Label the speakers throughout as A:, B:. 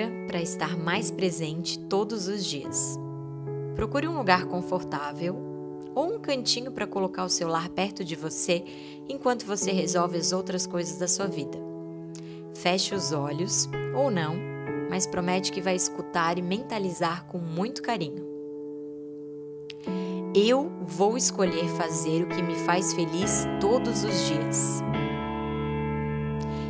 A: mantra para estar mais presente todos os dias. Procure um lugar confortável ou um cantinho para colocar o celular perto de você enquanto você resolve as outras coisas da sua vida. Feche os olhos ou não, mas promete que vai escutar e mentalizar com muito carinho. Eu vou escolher fazer o que me faz feliz todos os dias.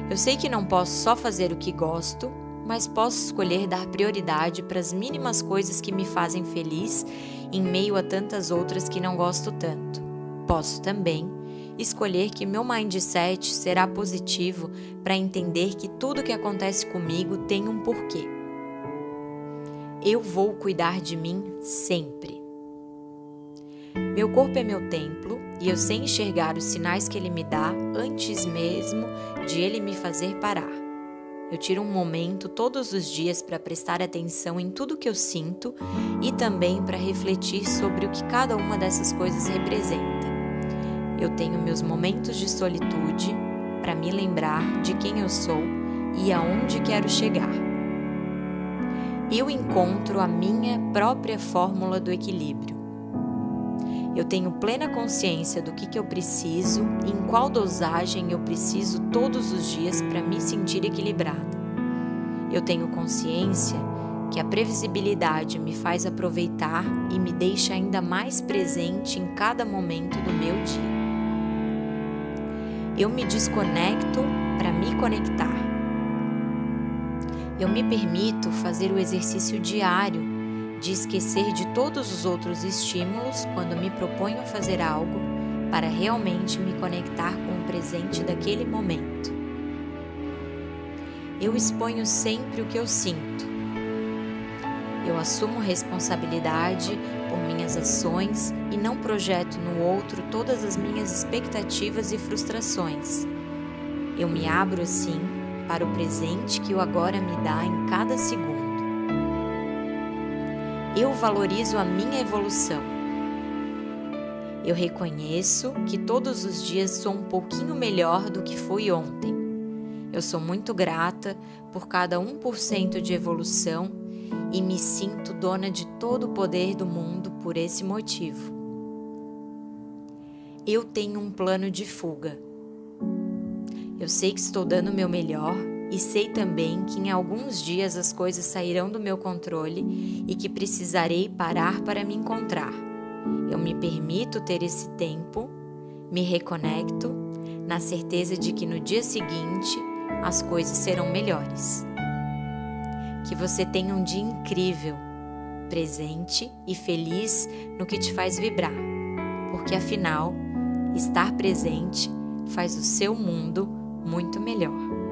A: Eu sei que não posso só fazer o que gosto, mas posso escolher dar prioridade para as mínimas coisas que me fazem feliz em meio a tantas outras que não gosto tanto. Posso também escolher que meu mindset será positivo para entender que tudo que acontece comigo tem um porquê. Eu vou cuidar de mim sempre. Meu corpo é meu templo e eu sei enxergar os sinais que ele me dá antes mesmo de ele me fazer parar. Eu tiro um momento todos os dias para prestar atenção em tudo que eu sinto e também para refletir sobre o que cada uma dessas coisas representa. Eu tenho meus momentos de solitude para me lembrar de quem eu sou e aonde quero chegar. Eu encontro a minha própria fórmula do equilíbrio eu tenho plena consciência do que, que eu preciso e em qual dosagem eu preciso todos os dias para me sentir equilibrada. Eu tenho consciência que a previsibilidade me faz aproveitar e me deixa ainda mais presente em cada momento do meu dia. Eu me desconecto para me conectar. Eu me permito fazer o exercício diário de esquecer de todos os outros estímulos quando me proponho fazer algo para realmente me conectar com o presente daquele momento. Eu exponho sempre o que eu sinto. Eu assumo responsabilidade por minhas ações e não projeto no outro todas as minhas expectativas e frustrações. Eu me abro assim para o presente que o agora me dá em cada segundo eu valorizo a minha evolução. Eu reconheço que todos os dias sou um pouquinho melhor do que fui ontem. Eu sou muito grata por cada 1% de evolução e me sinto dona de todo o poder do mundo por esse motivo. Eu tenho um plano de fuga. Eu sei que estou dando o meu melhor e sei também que em alguns dias as coisas sairão do meu controle e que precisarei parar para me encontrar. Eu me permito ter esse tempo, me reconecto, na certeza de que no dia seguinte as coisas serão melhores. Que você tenha um dia incrível, presente e feliz no que te faz vibrar, porque afinal, estar presente faz o seu mundo muito melhor.